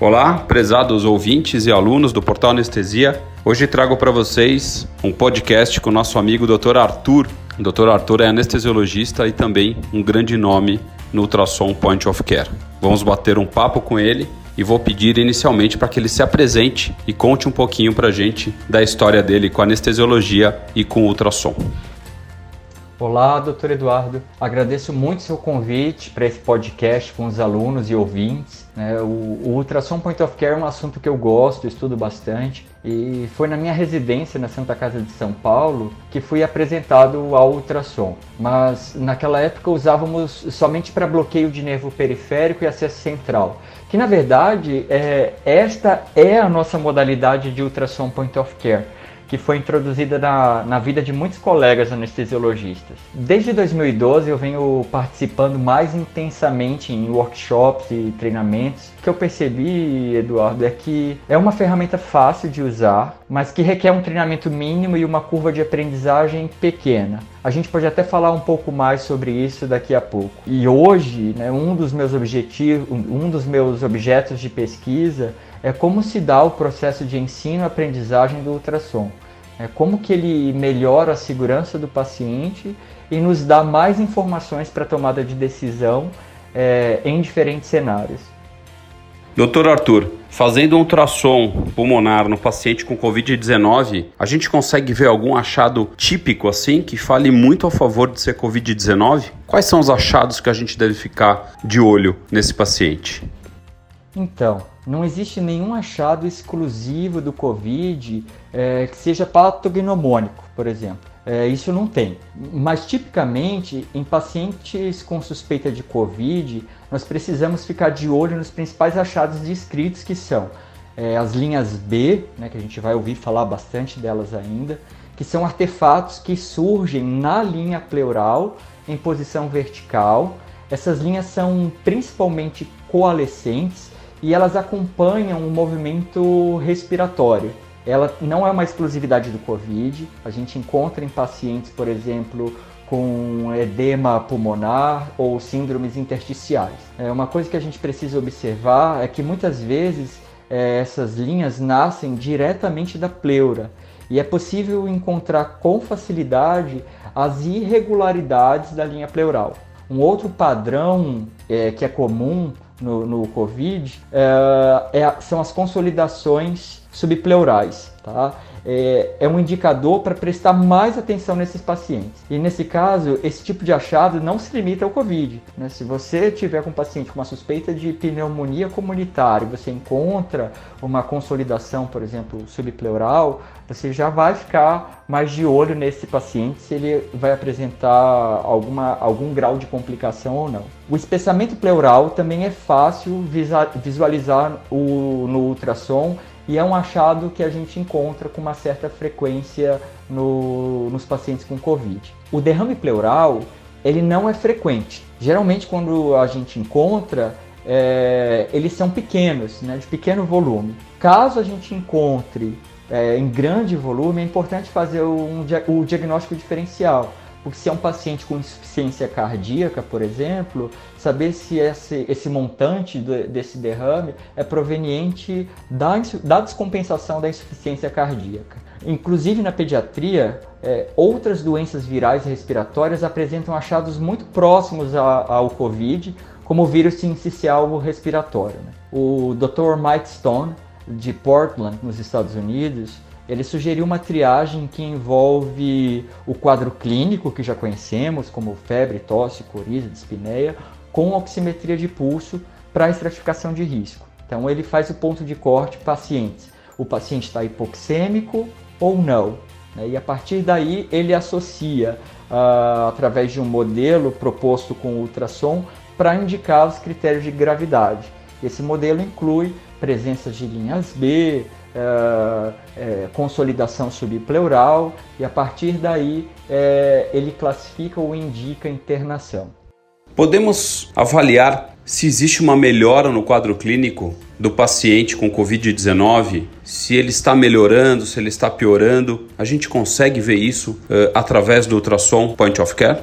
Olá, prezados ouvintes e alunos do Portal Anestesia. Hoje trago para vocês um podcast com o nosso amigo Dr. Arthur. O Dr. Arthur é anestesiologista e também um grande nome no ultrassom Point of Care. Vamos bater um papo com ele e vou pedir inicialmente para que ele se apresente e conte um pouquinho para a gente da história dele com anestesiologia e com ultrassom. Olá, doutor Eduardo. Agradeço muito seu convite para esse podcast com os alunos e ouvintes. Né? O, ultrassom point of care é um assunto que eu gosto, estudo bastante. E foi na minha residência na Santa Casa de São Paulo que fui apresentado ao ultrassom. Mas naquela época usávamos somente para bloqueio de nervo periférico e acesso central. Que na verdade é, esta é a nossa modalidade de ultrassom point of care que foi introduzida na, na vida de muitos colegas anestesiologistas. Desde 2012 eu venho participando mais intensamente em workshops e treinamentos. O que eu percebi, Eduardo, é que é uma ferramenta fácil de usar, mas que requer um treinamento mínimo e uma curva de aprendizagem pequena. A gente pode até falar um pouco mais sobre isso daqui a pouco. E hoje, né, um dos meus objetivos, um dos meus objetos de pesquisa é como se dá o processo de ensino-aprendizagem do ultrassom. É como que ele melhora a segurança do paciente e nos dá mais informações para tomada de decisão é, em diferentes cenários. Doutor Arthur, fazendo um ultrassom pulmonar no paciente com Covid-19, a gente consegue ver algum achado típico assim que fale muito a favor de ser Covid-19? Quais são os achados que a gente deve ficar de olho nesse paciente? Então, não existe nenhum achado exclusivo do Covid é, que seja patognomônico, por exemplo. É, isso não tem. Mas tipicamente, em pacientes com suspeita de Covid, nós precisamos ficar de olho nos principais achados descritos, que são é, as linhas B, né, que a gente vai ouvir falar bastante delas ainda, que são artefatos que surgem na linha pleural em posição vertical. Essas linhas são principalmente coalescentes e elas acompanham o movimento respiratório. Ela não é uma exclusividade do Covid, a gente encontra em pacientes, por exemplo, com edema pulmonar ou síndromes intersticiais. É uma coisa que a gente precisa observar é que muitas vezes é, essas linhas nascem diretamente da pleura e é possível encontrar com facilidade as irregularidades da linha pleural. Um outro padrão é, que é comum no, no Covid é, é, são as consolidações subpleurais. Tá? É, é um indicador para prestar mais atenção nesses pacientes. E nesse caso, esse tipo de achado não se limita ao Covid. Né? Se você tiver com um paciente com uma suspeita de pneumonia comunitária, você encontra uma consolidação, por exemplo, subpleural, você já vai ficar mais de olho nesse paciente se ele vai apresentar alguma, algum grau de complicação ou não. O espessamento pleural também é fácil visualizar o, no ultrassom e é um achado que a gente encontra com uma certa frequência no, nos pacientes com Covid. O derrame pleural ele não é frequente. Geralmente quando a gente encontra, é, eles são pequenos, né, de pequeno volume. Caso a gente encontre é, em grande volume, é importante fazer um, o diagnóstico diferencial. Porque se é um paciente com insuficiência cardíaca, por exemplo, saber se esse, esse montante do, desse derrame é proveniente da, da descompensação da insuficiência cardíaca. Inclusive na pediatria, é, outras doenças virais respiratórias apresentam achados muito próximos a, ao Covid, como o vírus sincicial respiratório. Né? O Dr. Mike Stone, de Portland, nos Estados Unidos, ele sugeriu uma triagem que envolve o quadro clínico que já conhecemos, como febre, tosse, coriza, dispneia, com oximetria de pulso para estratificação de risco. Então ele faz o ponto de corte pacientes. O paciente está hipoxêmico ou não. Né? E a partir daí ele associa, uh, através de um modelo proposto com ultrassom, para indicar os critérios de gravidade. Esse modelo inclui presença de linhas B, é, é, consolidação subpleural e a partir daí é, ele classifica ou indica internação. Podemos avaliar se existe uma melhora no quadro clínico do paciente com Covid-19, se ele está melhorando, se ele está piorando. A gente consegue ver isso uh, através do ultrassom point of care?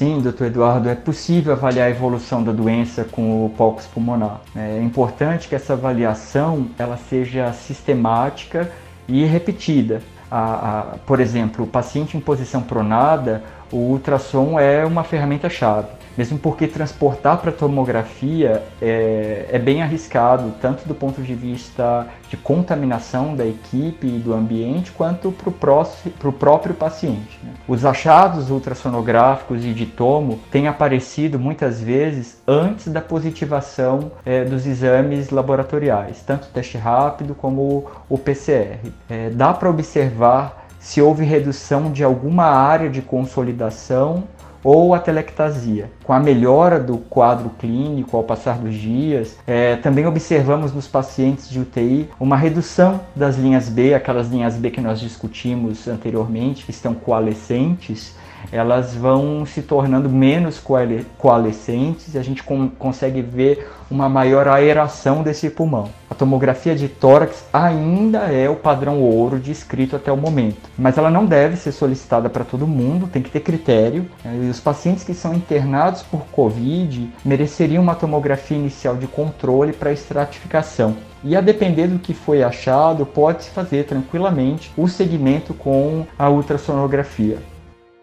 Sim, doutor Eduardo, é possível avaliar a evolução da doença com o POCUS pulmonar. É importante que essa avaliação ela seja sistemática e repetida. A, a, por exemplo, o paciente em posição pronada, o ultrassom é uma ferramenta-chave mesmo porque transportar para tomografia é, é, bem arriscado, tanto do ponto de vista de contaminação da equipe e do ambiente, quanto para o próprio paciente. Né? Os achados ultrassonográficos e de tomo têm aparecido muitas vezes antes da positivação é, dos exames laboratoriais, tanto o teste rápido como o PCR. É, dá para observar se houve redução de alguma área de consolidação ou a telectasia. Com a melhora do quadro clínico ao passar dos dias, é, também observamos nos pacientes de UTI uma redução das linhas B, aquelas linhas B que nós discutimos anteriormente, que estão coalescentes, elas vão se tornando menos coalescentes e a gente consegue ver uma maior aeração desse pulmão. A tomografia de tórax ainda é o padrão ouro descrito até o momento, mas ela não deve ser solicitada para todo mundo, tem que ter critério. E os pacientes que são internados por Covid mereceriam uma tomografia inicial de controle para estratificação. E a depender do que foi achado, pode-se fazer tranquilamente o segmento com a ultrassonografia.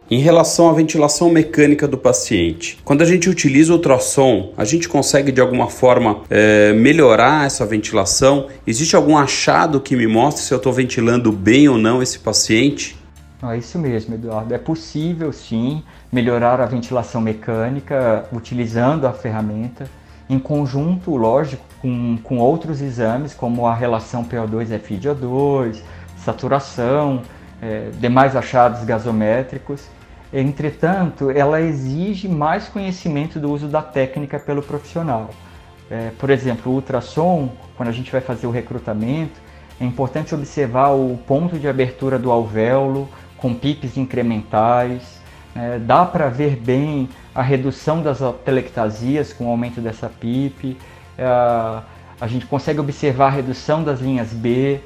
Em relação à ventilação mecânica do paciente, quando a gente utiliza o ultrassom, a gente consegue de alguma forma é, melhorar essa ventilação? Existe algum achado que me mostre se eu estou ventilando bem ou não esse paciente? É isso mesmo, Eduardo. É possível sim melhorar a ventilação mecânica utilizando a ferramenta, em conjunto, lógico, com, com outros exames, como a relação PO2-FiO2, saturação, é, demais achados gasométricos. Entretanto, ela exige mais conhecimento do uso da técnica pelo profissional. É, por exemplo, o ultrassom, quando a gente vai fazer o recrutamento, é importante observar o ponto de abertura do alvéolo com pipes incrementais. É, dá para ver bem a redução das telectasias com o aumento dessa PIP. É, a gente consegue observar a redução das linhas B.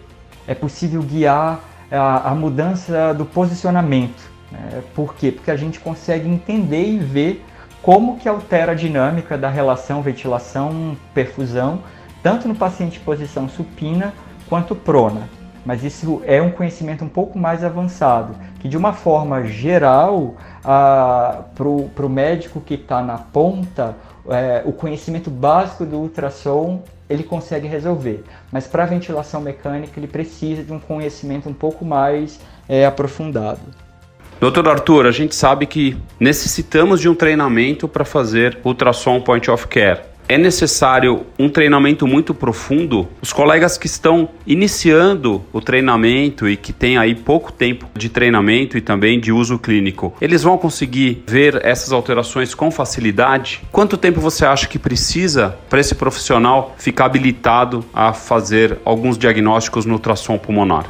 É possível guiar a, a mudança do posicionamento é, por quê? Porque a gente consegue entender e ver como que altera a dinâmica da relação ventilação-perfusão, tanto no paciente em posição supina quanto prona. Mas isso é um conhecimento um pouco mais avançado, que de uma forma geral, para o médico que está na ponta, é, o conhecimento básico do ultrassom ele consegue resolver. Mas para a ventilação mecânica ele precisa de um conhecimento um pouco mais é, aprofundado. Doutor Arthur, a gente sabe que necessitamos de um treinamento para fazer ultrassom point of care. É necessário um treinamento muito profundo? Os colegas que estão iniciando o treinamento e que têm aí pouco tempo de treinamento e também de uso clínico, eles vão conseguir ver essas alterações com facilidade? Quanto tempo você acha que precisa para esse profissional ficar habilitado a fazer alguns diagnósticos no ultrassom pulmonar?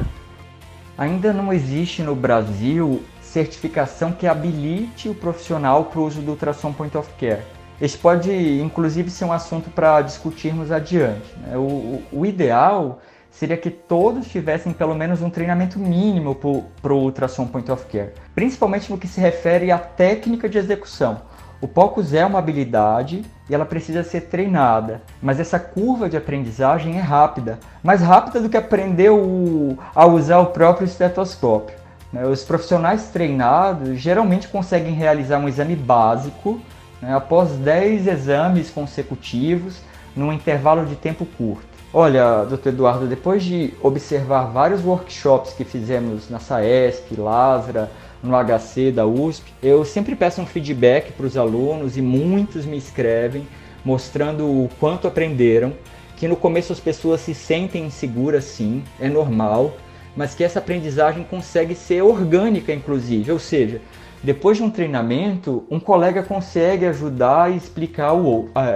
Ainda não existe no Brasil certificação que habilite o profissional para o uso do ultrassom point of care. Esse pode, inclusive, ser um assunto para discutirmos adiante. Né? O, o, ideal seria que todos tivessem pelo menos um treinamento mínimo para o ultrassom point of care, principalmente no que se refere à técnica de execução. O POCUS é uma habilidade e ela precisa ser treinada, mas essa curva de aprendizagem é rápida, mais rápida do que aprender o, a usar o próprio estetoscópio. Né? Os profissionais treinados geralmente conseguem realizar um exame básico né, após 10 exames consecutivos num intervalo de tempo curto. Olha, doutor Eduardo, depois de observar vários workshops que fizemos na SAESC, Lasra, no HC da USP, eu sempre peço um feedback para os alunos e muitos me escrevem mostrando o quanto aprenderam, que no começo as pessoas se sentem inseguras sim, é normal, mas que essa aprendizagem consegue ser orgânica, inclusive. Ou seja, depois de um treinamento, um colega consegue ajudar e explicar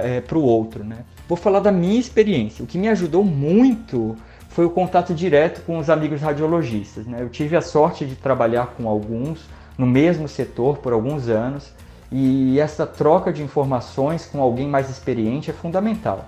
é, para o outro. Né? Vou falar da minha experiência. O que me ajudou muito foi o contato direto com os amigos radiologistas. Né? Eu tive a sorte de trabalhar com alguns no mesmo setor por alguns anos e essa troca de informações com alguém mais experiente é fundamental.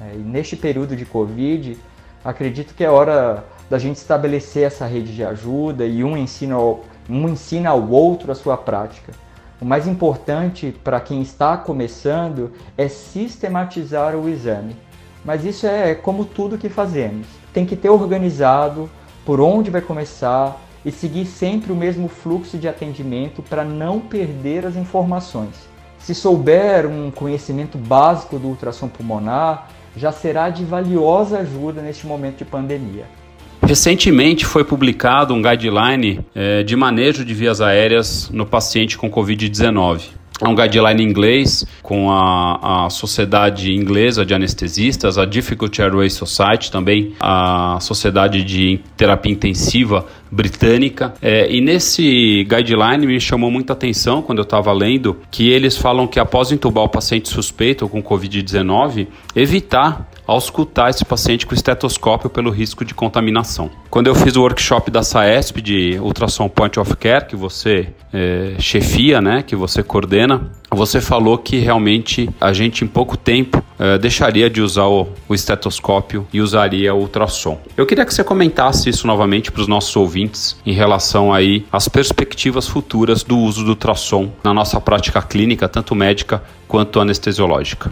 É, neste período de Covid, acredito que é hora da gente estabelecer essa rede de ajuda e um ensina, ao, um ensina ao outro a sua prática. O mais importante para quem está começando é sistematizar o exame. Mas isso é como tudo que fazemos. Tem que ter organizado por onde vai começar e seguir sempre o mesmo fluxo de atendimento para não perder as informações. Se souber um conhecimento básico do ultrassom pulmonar, já será de valiosa ajuda neste momento de pandemia. Recentemente foi publicado um guideline é, de manejo de vias aéreas no paciente com Covid-19. É um guideline em inglês com a, a Sociedade Inglesa de Anestesistas, a Difficult Airway Society, também a Sociedade de Terapia Intensiva britânica. É, e nesse guideline me chamou muita atenção quando eu estava lendo que eles falam que após entubar o paciente suspeito com Covid-19, evitar auscultar esse paciente com estetoscópio pelo risco de contaminação. Quando eu fiz o workshop da SAESP de Ultrassom Point of Care, que você é, chefia, né, que você coordena, você falou que realmente a gente em pouco tempo é, deixaria de usar o, o, estetoscópio e usaria o ultrassom. Eu queria que você comentasse isso novamente para os nossos ouvintes em relação aí às perspectivas futuras do uso do ultrassom na nossa prática clínica, tanto médica quanto anestesiológica.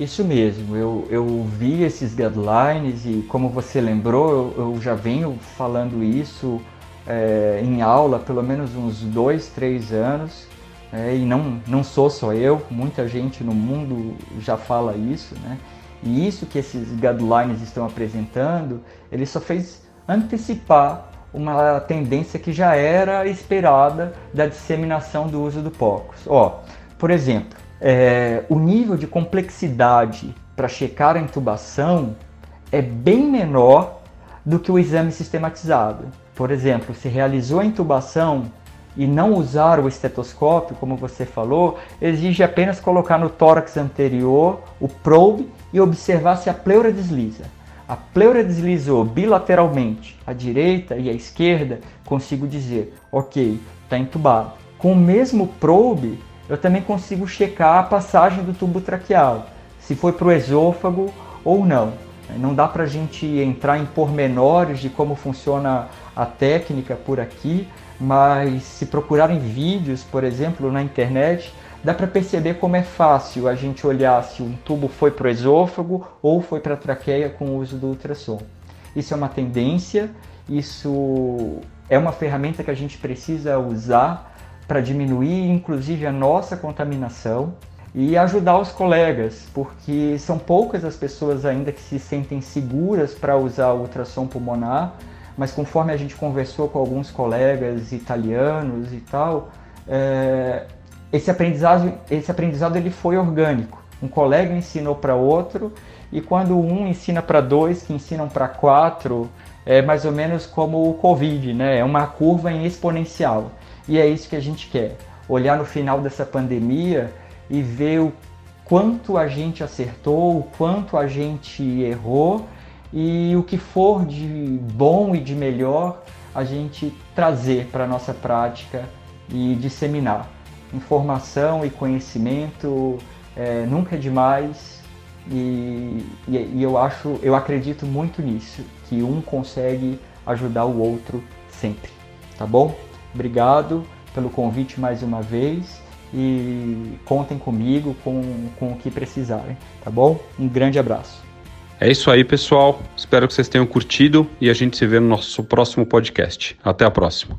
Isso mesmo, eu, eu vi esses guidelines e como você lembrou, eu, eu já venho falando isso é, em aula pelo menos uns dois, três anos é, e não, não sou só eu, muita gente no mundo já fala isso, né? E isso que esses guidelines estão apresentando, ele só fez antecipar uma tendência que já era esperada da disseminação do uso do POCUS. Ó, por exemplo, é, o nível de complexidade para checar a intubação é bem menor do que o exame sistematizado. Por exemplo, se realizou a intubação e não usar o estetoscópio, como você falou, exige apenas colocar no tórax anterior o probe e observar se a pleura desliza. A pleura deslizou bilateralmente, à direita e à esquerda, consigo dizer, ok, está entubado. Com o mesmo probe, eu também consigo checar a passagem do tubo traqueal, se foi para o esôfago ou não. Não dá para a gente entrar em pormenores de como funciona a técnica por aqui, mas se procurarem vídeos, por exemplo, na internet, dá para perceber como é fácil a gente olhar se um tubo foi para o esôfago ou foi para a traqueia com o uso do ultrassom. Isso é uma tendência, isso é uma ferramenta que a gente precisa usar para diminuir inclusive a nossa contaminação e ajudar os colegas, porque são poucas as pessoas ainda que se sentem seguras para usar o ultrassom pulmonar, mas conforme a gente conversou com alguns colegas italianos e tal, é, esse aprendizado, esse aprendizado ele foi orgânico. Um colega ensinou para outro e quando um ensina para dois, que ensinam para quatro, é mais ou menos como o Covid, né? É uma curva em exponencial. E é isso que a gente quer: olhar no final dessa pandemia e ver o quanto a gente acertou, o quanto a gente errou e o que for de bom e de melhor a gente trazer para a nossa prática e disseminar. Informação e conhecimento é, nunca é demais e, e, e eu acho, eu acredito muito nisso, que um consegue ajudar o outro sempre, tá bom? Obrigado pelo convite mais uma vez e contem comigo com, com o que precisarem, tá bom? Um grande abraço. É isso aí, pessoal. Espero que vocês tenham curtido e a gente se vê no nosso próximo podcast. Até a próxima.